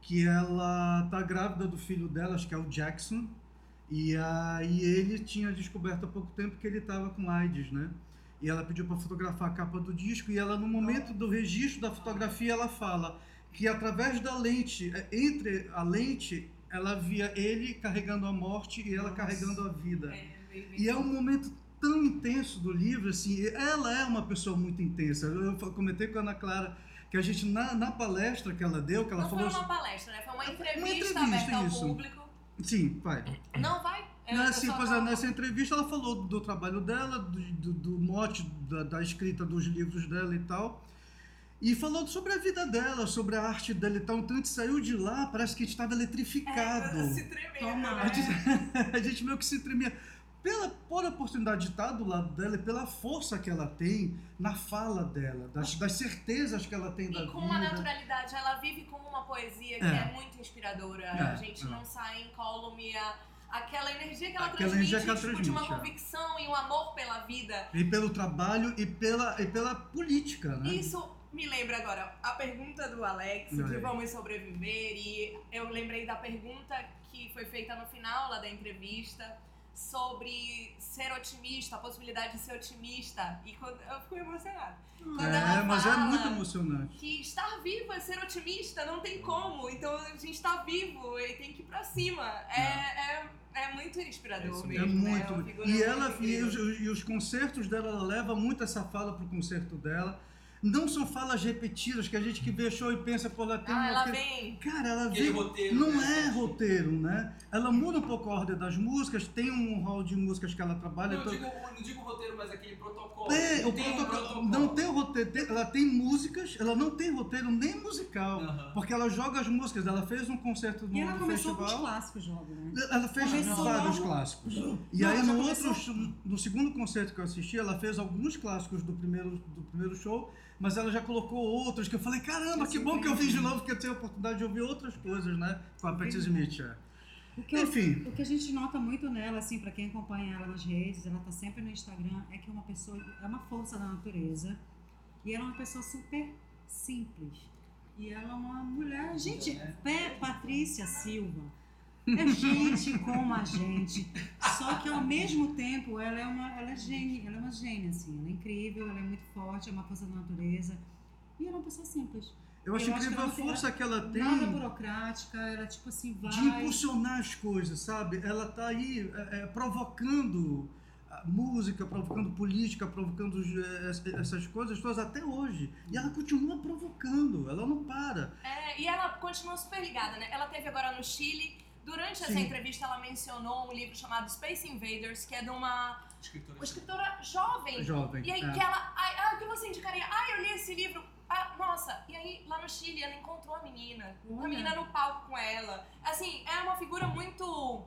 Que ela tá grávida do filho dela, acho que é o Jackson, e aí ele tinha descoberto há pouco tempo que ele estava com AIDS, né? E ela pediu para fotografar a capa do disco e ela no momento do registro da fotografia ela fala que através da lente, é, entre a lente, ela via ele carregando a morte e ela Nossa. carregando a vida. É, E é um momento tão intenso do livro, assim, ela é uma pessoa muito intensa. Eu comentei com a Ana Clara que a gente, na, na palestra que ela deu, que ela Não falou... foi uma palestra, né? Foi uma entrevista, entrevista, aberta ao isso. público. Sim, vai. Não, vai. Eu- eu Nessa, só pois é, tava- nessa entrevista ela falou do trabalho dela, do, do, do mote da, da escrita dos livros dela e tal. E falou sobre a vida dela, sobre a arte dela e tal. Então a gente saiu de lá, parece que a gente estava eletrificado. É, se tremendo, Toma, né? A gente, a gente meio que se tremia. Pela, por oportunidade de estar do lado dela e pela força que ela tem na fala dela, das, das certezas que ela tem da E com vida. uma naturalidade, ela vive com uma poesia que É. é, muito inspiradora. É, a gente é. não sai incólume a- aquela energia que ela Aquela transmite, que ela tipo, de uma transmite, é. convicção e um amor pela vida. E pelo trabalho e pela, e pela política, né? Isso me lembra agora a pergunta do Alex, Vai. de Vamos Sobreviver, e eu lembrei da pergunta que foi feita no final lá da entrevista sobre ser otimista, a possibilidade de ser otimista. E quando, eu fico emocionada. Quando É, mas é muito emocionante. que estar vivo é ser otimista, não tem como. Então a gente está vivo e tem que ir pra cima. É, é, é muito inspirador É mesmo. É né? muito. figura e ela e os, e os concertos dela, ela leva muito essa fala pro concerto dela. Não são falas repetidas que a gente que vê show e pensa, pô, ela tem Ah, ela vem. Cara, ela Aquele vem. roteiro. Não né? é roteiro, né? Ela muda um pouco a ordem das músicas, tem um hall de músicas que ela trabalha. Não, então- digo, não digo roteiro, mas aquele protocolo. É, Não o tem um protocolo, protocolo. não tem o roteiro, tem- ela tem músicas, ela não tem roteiro nem musical, Aham. porque ela joga as músicas, ela fez um concerto no E ela começou com os festival. clássicos logo, né? Ela fez Começou vários logo- clássicos. E Não, aí ela no começou- outro, no segundo concerto que eu assisti, ela fez alguns clássicos do primeiro, do primeiro show, mas ela já colocou outros que eu falei, caramba, que bom que eu vi de novo, porque eu tenho a oportunidade de ouvir outras coisas, né? Com a Patti Smith. é. O que, Enfim. o que a gente nota muito nela, assim, pra quem acompanha ela nas redes, ela tá sempre no Instagram, é que é uma pessoa, é uma força da natureza. E ela é uma pessoa super simples. E ela é uma mulher, gente, Pé Patrícia Silva. É gente como a gente. Só que ao mesmo tempo ela é uma, ela é gênia, ela é uma gênia, assim. Ela é incrível, ela é muito forte, é uma força da natureza. E ela é uma pessoa simples. Eu acho Eu acho incrível que a ela tem- força que ela tem Nada burocrática, ela tipo assim vai. de impulsionar as coisas, sabe? Ela tá aí é, é, provocando a música, provocando política, provocando é, es- essas coisas todas até hoje. E ela continua provocando, ela não para. É, e ela continua super ligada, né? Ela teve agora no Chile. Durante essa Sim. entrevista, ela mencionou um livro chamado Space Invaders, que é de uma, Escritora. uma escritora jovem. Jovem. E aí é. que ela. Ai, ah, o que você indicaria? Ah, eu li esse livro. Ah, nossa. E aí, lá no Chile, ela encontrou a menina. A Olha. menina no palco com ela. Assim, é uma figura muito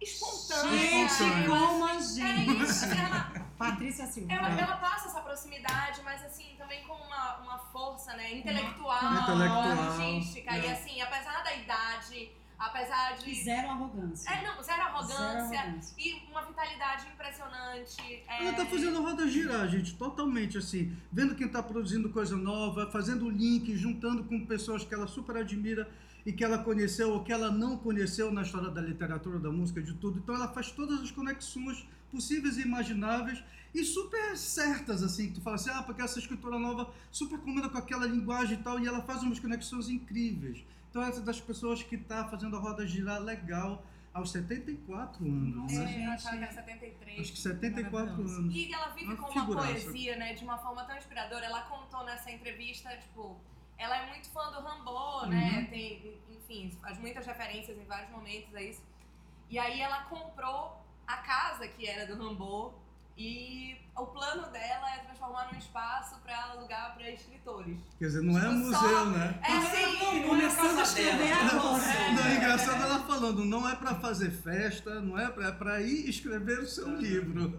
espontânea. Gente, ela- como a É gente. isso, ela, Patrícia Silva. ela, ela passa essa proximidade, mas assim, também com uma, uma força, né, intelectual, Intelectual, logística. E é. assim, apesar da idade, apesar E de. zero arrogância. É, não, zero arrogância. Zero arrogância. E uma vitalidade impressionante. é, Ela tá fazendo a roda girar, gente, totalmente assim. Vendo quem tá produzindo coisa nova, fazendo link, juntando com pessoas que ela super admira e que ela conheceu ou que ela não conheceu na história da literatura, da música, de tudo. Então ela faz todas as conexões possíveis e imagináveis e super certas, assim, que tu fala assim, ah, porque essa escritora nova super combina com aquela linguagem e tal, e ela faz umas conexões incríveis. Então essa é das pessoas que tá fazendo a roda girar legal aos 74 anos, Nossa, né? É, eu achava que gente. era 73. Acho que 74 Maravilhoso. anos. E ela vive Uma com uma figuraça. poesia, né? De uma forma tão inspiradora. Ela contou nessa entrevista, tipo, ela é muito fã do Rambo, né? Uhum. Tem, enfim, faz muitas referências em vários momentos a isso. E aí ela comprou a casa que era do Rambo e o plano dela é transformar num espaço para alugar para escritores. Quer dizer, não é Tipo, museu, só- né? É sim, não, não é a Começando a escrever dela. agora. Não, é engraçado ela falando, não é pra fazer festa, não é pra, é pra ir escrever o seu livro.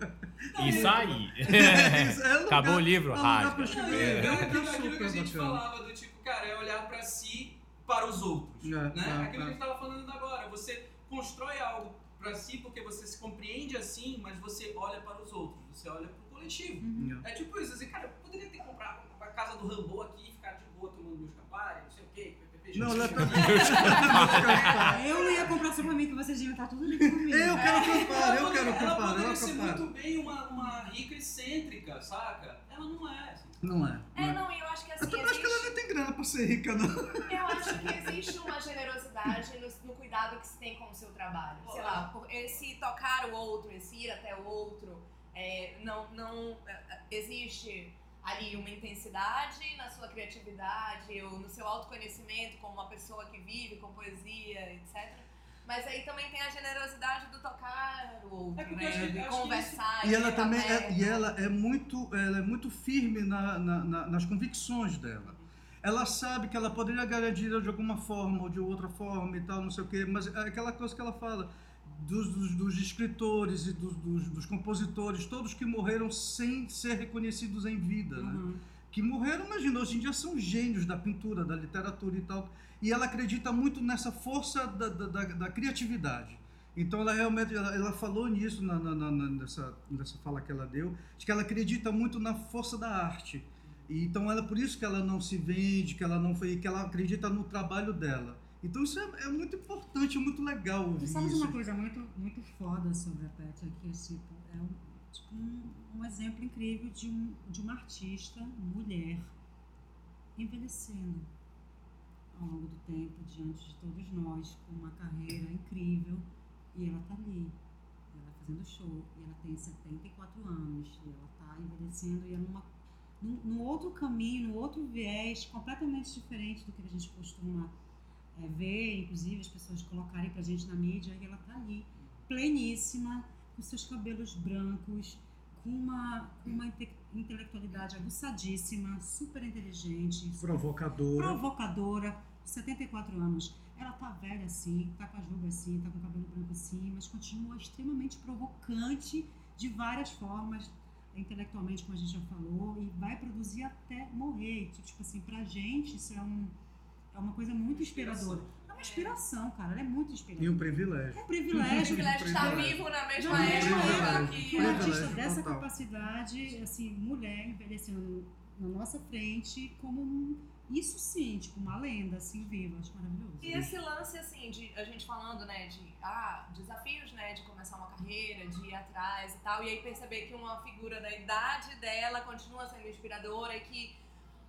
Isso aí. É Acabou o livro, é Não, escrever. e é É, aquilo, aquilo que a gente bacana. falava do tipo, cara, é olhar pra si para os outros. É, né? é, aquilo que a é. gente tava falando agora. Você constrói algo pra si porque você se compreende assim, mas você olha para os outros, você olha pro coletivo. Uhum. É tipo isso, assim, cara, eu poderia ter comprado a casa do Rambo aqui e ficar de boa tomando meus campari, não sei o quê, PPP, Não, gente. ela tá... Eu não ia comprar só pra mim, que vocês iam estar tudo ali comigo. Eu quero acampar, eu quero ela acampar, eu poderia ser muito bem uma, uma rica excêntrica, saca? Ela não é. Assim. Não é. É, não, e eu acho que assim, Eu também acho que ela existe, nem tem grana pra ser rica, não. eu acho que existe uma generosidade no, no cuidado que se tem com o seu trabalho. Sei lá, por esse tocar o outro, esse ir até o outro, é, não, não é, é, existe ali uma intensidade na sua criatividade ou no seu autoconhecimento como uma pessoa que vive com poesia, etc. Mas aí também tem a generosidade do tocar o outro, É né? acho de acho conversar. E de ela também é, e ela é muito, ela é muito firme na, na- na- nas convicções dela. Ela sabe que ela poderia dinheiro de alguma forma ou de outra forma e tal, não sei o quê, mas é aquela coisa que ela fala dos, dos- dos escritores e dos, dos- dos compositores, todos que morreram sem ser reconhecidos em vida, né? Uhum. que morreram, imagina, hoje em dia são gênios da pintura, da literatura e tal. E ela acredita muito nessa força da, da, da- da criatividade. Então ela realmente, ela, ela falou nisso na, na- na- nessa, nessa fala que ela deu, de que ela acredita muito na força da arte. E, então ela por isso que ela não se vende, que ela não foi, que ela acredita no trabalho dela. Então isso é, é muito importante, é muito legal ouvir Tu sabe isso. uma coisa muito, muito foda sobre a Petra, que tipo, é um, tipo, um, um exemplo incrível de, um, de uma artista, mulher, envelhecendo ao longo do tempo, diante de todos nós, com uma carreira incrível, e ela tá ali, ela fazendo show, e ela tem 74 anos, e ela tá envelhecendo, e é numa, num, outro caminho, num outro viés, completamente diferente do que a gente costuma é, ver, inclusive as pessoas colocarem pra gente na mídia, e ela tá ali, pleníssima, com seus cabelos brancos, com uma, uma inte- intelectualidade aguçadíssima, super inteligente, Provocadora. provocadora, 74 anos. Ela tá velha assim, tá com as rugas assim, tá com o cabelo branco assim, mas continua extremamente provocante de várias formas, intelectualmente, como a gente já falou, e vai produzir até morrer. Tipo assim, pra gente isso é, um, é uma coisa muito inspiradora. É uma inspiração, cara, ela é muito E um privilégio. É um privilégio. privilégio de estar privilégio. vivo na mesma época que. Uma Privilégio artista dessa total. capacidade, assim, mulher envelhecendo na nossa frente, como um, isso sim, tipo, uma lenda, assim, viva. Acho maravilhoso. E esse lance, assim, de a gente falando, né, de ah, desafios, né, de começar uma carreira, de ir atrás e tal, e aí perceber que uma figura da idade dela continua sendo inspiradora e que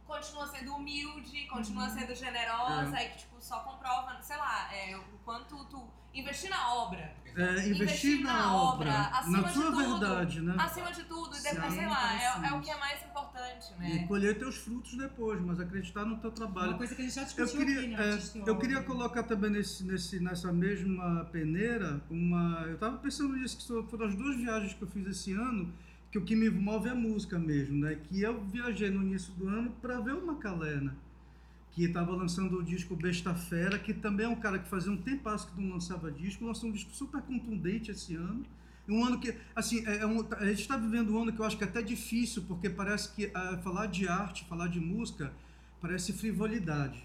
continua sendo humilde, continua sendo generosa e que, tipo, só comprova, sei lá, é, o quanto tu investir na obra, É, investir Investir na, na obra, acima na de sua tudo, verdade, né? acima de tudo, e depois, Sim, sei lá, é, é o que é mais importante, E né? colher teus frutos depois, mas acreditar no teu Uma trabalho. coisa que a gente já Eu discutiu queria, aqui, né? é, e eu queria colocar também nesse, nesse, nessa mesma peneira uma. Eu tava pensando nisso, que foram as duas viagens que eu fiz esse ano, que o que me move é a música mesmo, né? Que eu viajei no início do ano para ver o Macalena. que estava lançando o disco Besta Fera, que também é um cara que fazia um tempasso que não lançava disco, lançou um disco super contundente esse ano. Um ano que, assim, é, é um, a gente está vivendo um ano que eu acho que é até difícil, porque parece que ah, falar de arte, falar de música, parece frivolidade.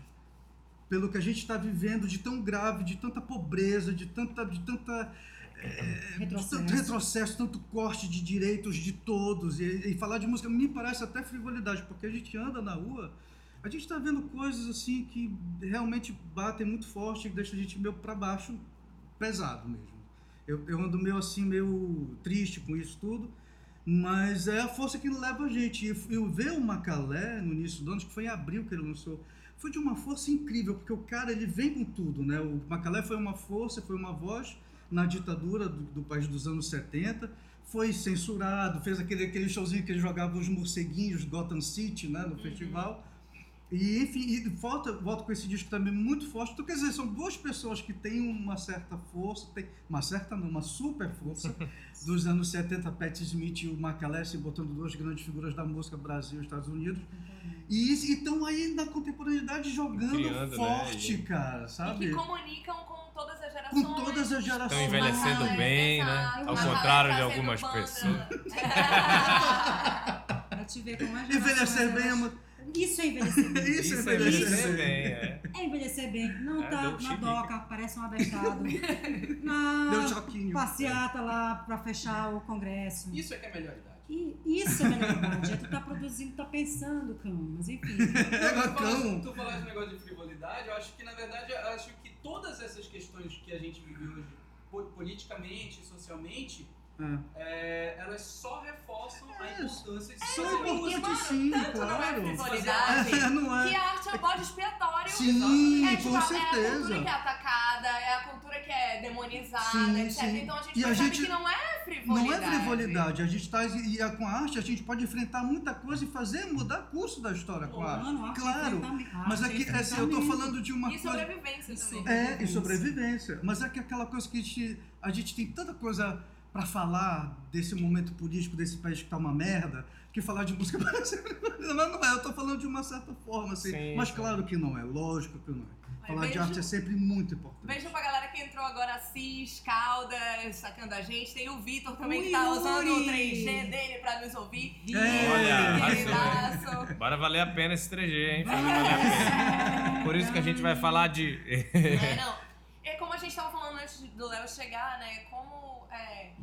Pelo que a gente está vivendo de tão grave, de tanta pobreza, de tanta, de tanta Retrocesso. tanto retrocesso, tanto corte de direitos de todos. E, e falar de música me parece até frivolidade, porque a gente anda na rua, a gente está vendo coisas assim que realmente batem muito forte, que deixam a gente meio para baixo, pesado mesmo. Eu, eu ando meio assim, meio triste com isso tudo, mas é a força que leva a gente. E eu ver o Macalé no início do ano, acho que foi em abril que ele lançou, foi de uma força incrível, porque o cara ele vem com tudo, né? O Macalé foi uma força, foi uma voz na ditadura do, do país dos anos 70, foi censurado, fez aquele, aquele showzinho que ele jogava os morceguinhos Gotham City, né, no festival. E, enfim, e volta, volta com esse disco também muito forte. Então, quer dizer, são duas pessoas que têm uma certa força, tem, uma certa não, uma super força, dos anos 70, Patti Smith e o Macalé, botando duas grandes figuras da música Brasil e Estados Unidos. E estão aí na contemporaneidade jogando Criando, né? forte, E- cara, E sabe? que comunicam com todas as gerações. Com todas as gerações. Estão envelhecendo bem, né? Ao contrário de algumas banda. pessoas. Pra te ver como as Envelhecer bem é uma... Isso é envelhecer bem. Isso, Isso é é envelhecer envelhecer bem. é. É envelhecer bem. Não É, tá na chilique. doca, parece um abestado. Deu Na choquinho. passeata lá pra fechar o congresso. Isso é que é melhor idade. E isso é melhor idade. É tu tá produzindo, tá pensando, cão. Mas enfim. É tu, tu falaste um negócio de frivolidade, eu acho que na verdade eu acho que todas essas questões que a gente vive hoje, po- politicamente, socialmente, É. é, elas só reforçam a É, importância de São importantes sim, tanto não é claro. frivolidade. É, não Que é? a arte é o bode expiatório. Sim, é, tipo, com É a cultura certeza. que é atacada, é a cultura que é demonizada, Sim, etc. sim. Então a gente E a gente- que não é Não frivolidade. é frivolidade. A gente tá, e a- com a arte a gente pode enfrentar muita coisa e fazer mudar curso da história com a arte. Mano, arte Claro. Mas aqui, assim, eu tô falando de uma E coisa. sobrevivência Isso. também. É, e sobrevivência. Mas é que aquela coisa que a gente, a gente tem tanta coisa pra falar desse momento político desse país que tá uma merda, que falar de música parece. Não, não é, eu tô falando de uma certa forma, assim. Sim, mas sim. claro que não é, lógico que não é. Mas Falar de beijo- arte é sempre muito importante. Beijo pra galera que entrou agora, Cis, Caldas, sacando a gente. Tem o Vitor também, Ui, que tá usando o Yuri. 3G dele pra nos ouvir. É. Olha, Queridaço. Bora valer a pena esse 3G, hein? Fazer valer a pena. Por isso que a gente vai falar de. É, não. É como a gente estava falando antes do Léo chegar, né? Como é,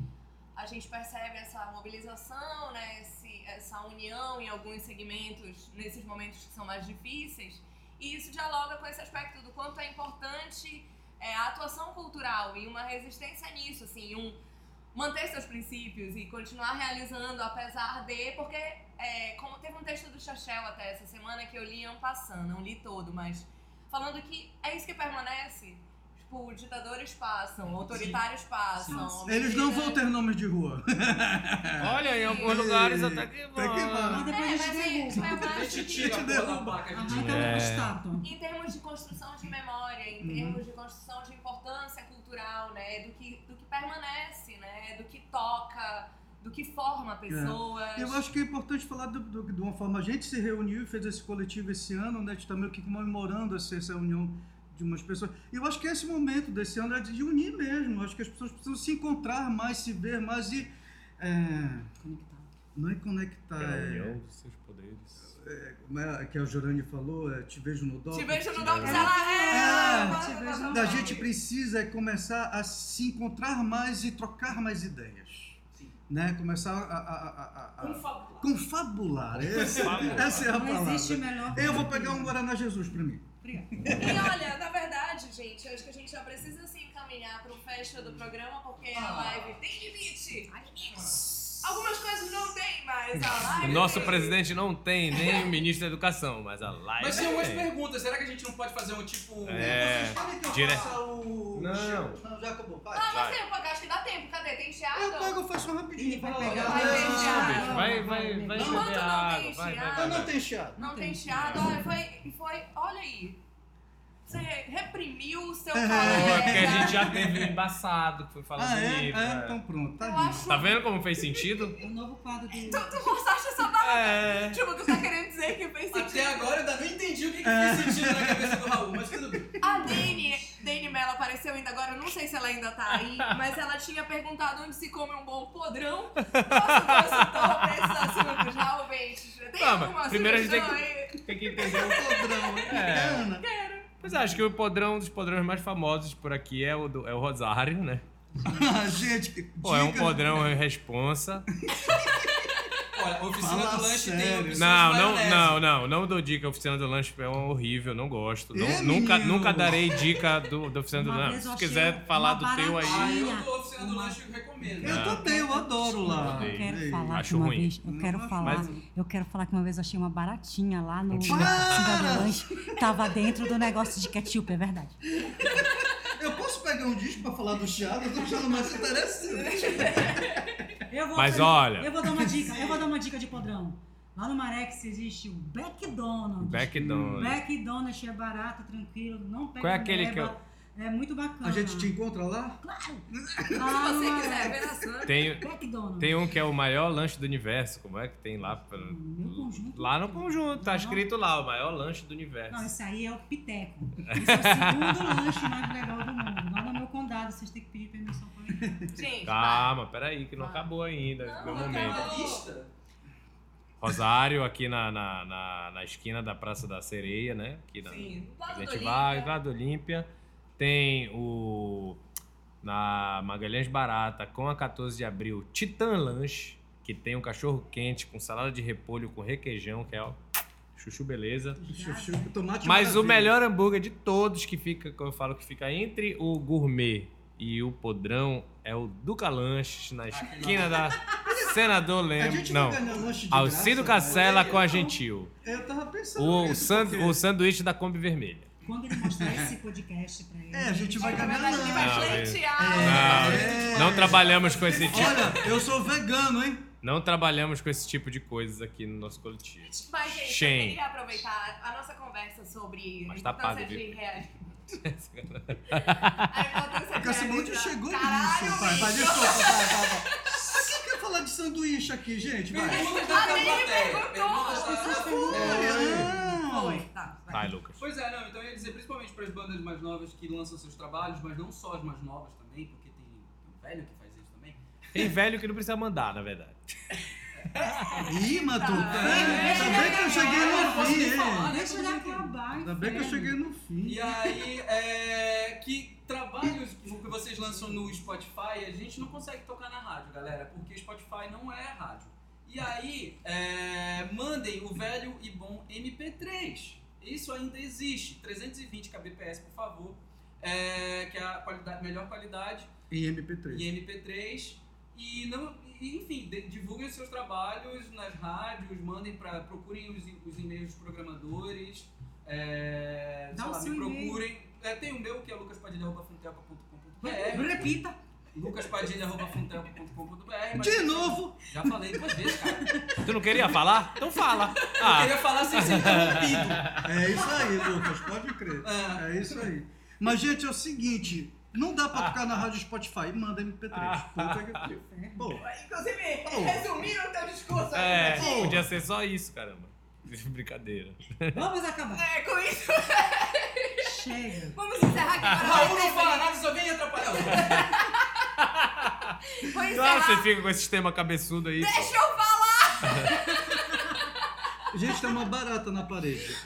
a gente percebe essa mobilização, né? Esse, essa união em alguns segmentos nesses momentos que são mais difíceis. E isso dialoga com esse aspecto do quanto é importante é, a atuação cultural e uma resistência nisso, assim, um manter seus princípios e continuar realizando apesar de, porque é, como teve um texto do Chachel até essa semana que eu li ano passando, não li todo, mas falando que é isso que permanece. Tipo, ditadores passam, autoritários passam. Eles não vão ter nomes de rua. Olha, em alguns lugares até que Até que vão. vai. Mas É, depois a mas gente é, derruba. eu A acho gente que tira a placa É. estátua. em termos de construção de memória, em Uhum. termos de construção de importância cultural, né, do que, do que permanece, né, do que toca, do que forma pessoas. Eu acho que é importante falar do- do- de uma forma. A gente se reuniu e fez esse coletivo esse ano, né? A gente está meio que comemorando essa, essa união de umas pessoas. E eu acho que esse momento desse ano é de unir mesmo. Eu acho que as pessoas precisam se encontrar mais, se ver mais e. é, Conectado. não é conectar. A É, união dos seus poderes. como é que a Jorane falou, é, te vejo no dó. Te vejo no É. Docs, ela É. é. Te vejo no A Não. gente precisa é começar a se encontrar mais e trocar mais ideias. Sim. Né? Começar a, a, a, a- a- Confabular. confabular. Essa, essa é a Não palavra. existe melhor. Eu vou pegar um Guaraná Jesus pra mim. Obrigada. E olha, na verdade, gente, acho que a gente já precisa se encaminhar pro fecho do programa, porque a live tem limite. Algumas coisas não tem, mas a O live. nosso tem. presidente não tem nem o ministro da educação, mas a live. Mas tem algumas tem. perguntas. Será que a gente não pode fazer um tipo. É. Querem que eu Dire- faça o... Não. Não, já acabou. Vai. Ah, Vai. mas tempo, acho que dá tempo. Cadê? Tem chiado? Eu pego, eu faço rapidinho. Vai Vai pegar. Vai Não, Não, bicho, vai, vai, vai Enquanto não tem Vai, vai, chiado. Eu não tenho chiado. Não tem tem chiado, olha, foi, foi. Olha aí. Você reprimiu o seu colega. é porque a gente já teve um embaçado que foi falar Ah, do é? livro. É, é. então pronto, tá acho. Tá vendo como fez sentido? O novo quadro do. Tu, tu forçaste essa barra. É. Tipo, tu tá querendo dizer que fez sentido. Até agora eu ainda não entendi o que, que fez sentido na cabeça do Raul, mas tudo bem. A Dani, Dani Mello apareceu ainda agora, eu não sei se ela ainda tá aí, mas ela tinha perguntado onde se come um bom podrão. Nosso consultor pra esses assuntos, realmente. Tem Não, alguma primeiro a gente tem sugestão que- aí? Tem que entender o Podrão, É. Ana. Pois é, acho que o podrão um dos podrões mais famosos por aqui é o, do- é o Rosário, né? Ah, gente, Pô, é um podrão é responsa. Olha, oficina Fala do lanche tem sério. opções Não, de não, maionese. não, não, não dou dica. Oficina do lanche é um horrível, não gosto. Não- É, nunca, menino. nunca darei dica do, da oficina do Uma lanche. vez eu Se quiser falar do teu Ah, aí. eu tô oficina do lanche e recomendo. Eu também, eu adoro lá. Eu quero Ei, falar acho que uma ruim. vez, eu quero Não, falar, mas- eu quero falar que uma vez eu achei uma baratinha lá no Para! na do lanche, tava dentro do negócio de ketchup, é verdade. Eu posso pegar um disco pra falar do Chiado? Eu tô achando mais interessante. Eu vou, Mas olha- eu vou dar uma dica, eu vou dar uma dica de podrão. Lá no Marex existe o McDonald's. McDonald's. McDonald's é barato, tranquilo, não pega Qual é aquele que eu- É muito bacana. A gente te encontra lá? Lá Se no você quiser ver a Sandra. Tem, McDonald's. tem um que é o maior lanche do universo. Como é que tem lá? pra- Meu conjunto. Lá no conjunto, tá escrito lá, o maior lanche do universo. Não, esse aí é o Piteco. Esse é o segundo lanche mais legal do mundo. Condado, vocês têm que pedir permissão pra mim. Gente, Calma, peraí, que não Vai. acabou ainda. Não, meu não momento. acabou. Rosário, aqui na, na, na, na esquina da Praça da Sereia, né? Aqui na, Sim, a gente do vai, Olímpia. lá do Olímpia. Tem o. Na Magalhães Barata, com a 14 de abril, Titã Lanche, que tem um cachorro quente com salada de repolho com requeijão, que é ó, chuchu beleza. Chuchu, tomate Mas o maravilha. melhor hambúrguer de todos que fica, que eu falo que fica entre o gourmet e o podrão é o Duca Lanches, na esquina da Senador A Lemos. gente Não, Alcido graça, Cacela né? com a Gentil. Eu tava pensando O, nisso, san- porque- o sanduíche da Kombi Vermelha. Quando ele mostrar esse podcast pra ele. É, a gente vai Na ganhar vai Não, é- pleitear. Não, É. não trabalhamos com esse tipo. Olha, eu sou vegano, hein? Não trabalhamos com esse tipo de coisas aqui no nosso coletivo. Mas, gente, Shame. eu queria aproveitar a nossa conversa sobre Mas a tá importância pago, de viu? reagir. A a realizar- chegou Caralho, nisso. Vai, vai, desculpa, vai, vai, quer falar de sanduíche aqui, gente? Vai. Da Aline perguntou. Foi, tá. vai. Vai, Lucas. Pois é, não, então eu ia dizer principalmente para as bandas mais novas que lançam seus trabalhos, mas não só as mais novas também, porque tem um velho que faz. Tem velho que não precisa mandar, na verdade. Ih, Matu, Tá. ainda bem que eu cheguei no fim, hein? né? Deixa ele acabar. Ainda bem que eu cheguei no fim. E aí, é, que trabalhos que vocês lançam no Spotify, a gente não consegue tocar na rádio, galera, porque Spotify não é rádio. E aí, é, mandem o velho e bom MP3. Isso ainda existe. 320 kbps, por favor. É, que é a qualidade, melhor qualidade Em MP3. e MP3 e não enfim de- divulguem os seus trabalhos nas rádios mandem para procurem os, os e-mails dos programadores é, Dá lá, me procurem é, tem o meu que é lucaspadilha.funtelpa.com.br Repita. lucaspadilha.funtelpa.com.br De novo! já falei duas vezes cara eu Tu não queria falar? Então fala. Ah, queria falar sem ser interrompido É isso aí, Lucas, pode crer. Ah. É isso aí. Mas, gente, é o seguinte: não dá pra tocar na rádio Spotify, manda MP3. Puta que pariu. Pô, Inclusive, Oh. resumiram o teu discurso é, aqui. Pô. podia ser só isso, caramba. Brincadeira. Vamos acabar. É, com isso, Chega. vamos encerrar aqui agora. Raul não fala nada só vem atrapalhar Vou Claro, encerrar. você fica com esse sistema cabeçudo aí. pô. Deixa eu falar. gente, tem uma barata na parede.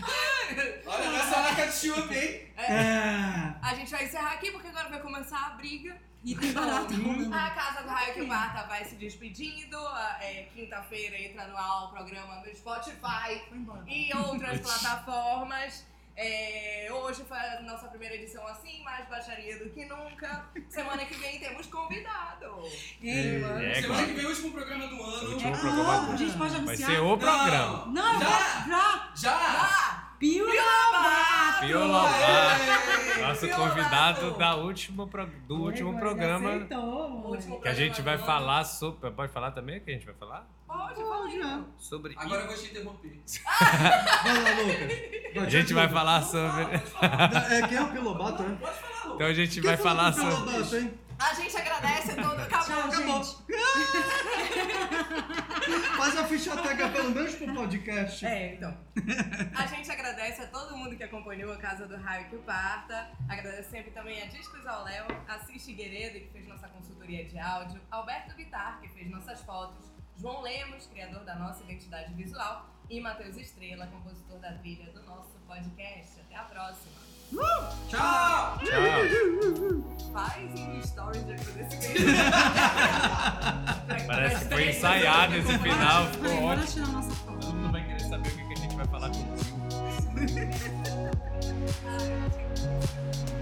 olha hein É. A gente vai encerrar aqui porque agora vai começar a briga. E tem barata rolando. A Casa do Raio que Barta vai se despedindo. É, Quinta-feira entra no ar o programa no Spotify e outras plataformas. É, hoje foi a nossa primeira edição assim, mais baixaria do que nunca. Semana que vem temos convidado. Mano. É, semana claro. que vem o último programa do ano Último É, programa ah, do- a gente pode Vai anunciar. ser o programa. Não, Já. já. já. já Ah! Pio Lobato! Pio Lobato. Nosso Pio convidado Lobato. da último pro- do último programa. Último Que a gente vai falar sobre. Pode falar também o que a gente vai falar? Pode, Pode, né? Sobre. Agora eu vou te interromper. Vai lá, Lucas. A gente vai falar sobre. É, quem é o Pilobato, né? Pode falar, Lu. Então a gente Quem vai falar sobre. A gente agradece todo. Acabou, Tchau, acabou. gente. Faz a ficha técnica pelo menos pro podcast. É, então. A gente agradece a todo mundo que acompanhou a Casa do Raio que o Parta. Agradece sempre também a Discos ao Léo, a Cis Figueiredo, que fez nossa consultoria de áudio, Alberto Vitar, que fez nossas fotos, João Lemos, criador da nossa identidade visual, e Matheus Estrela, compositor da trilha do nosso podcast. Até a próxima. Tchau! Tchau. Faz um story de agradecimento. Parece que foi ensaiado esse final. Ficou bora ótimo. tirar nossa foto. Todo mundo vai querer saber o que a gente vai falar com o tio. Ai.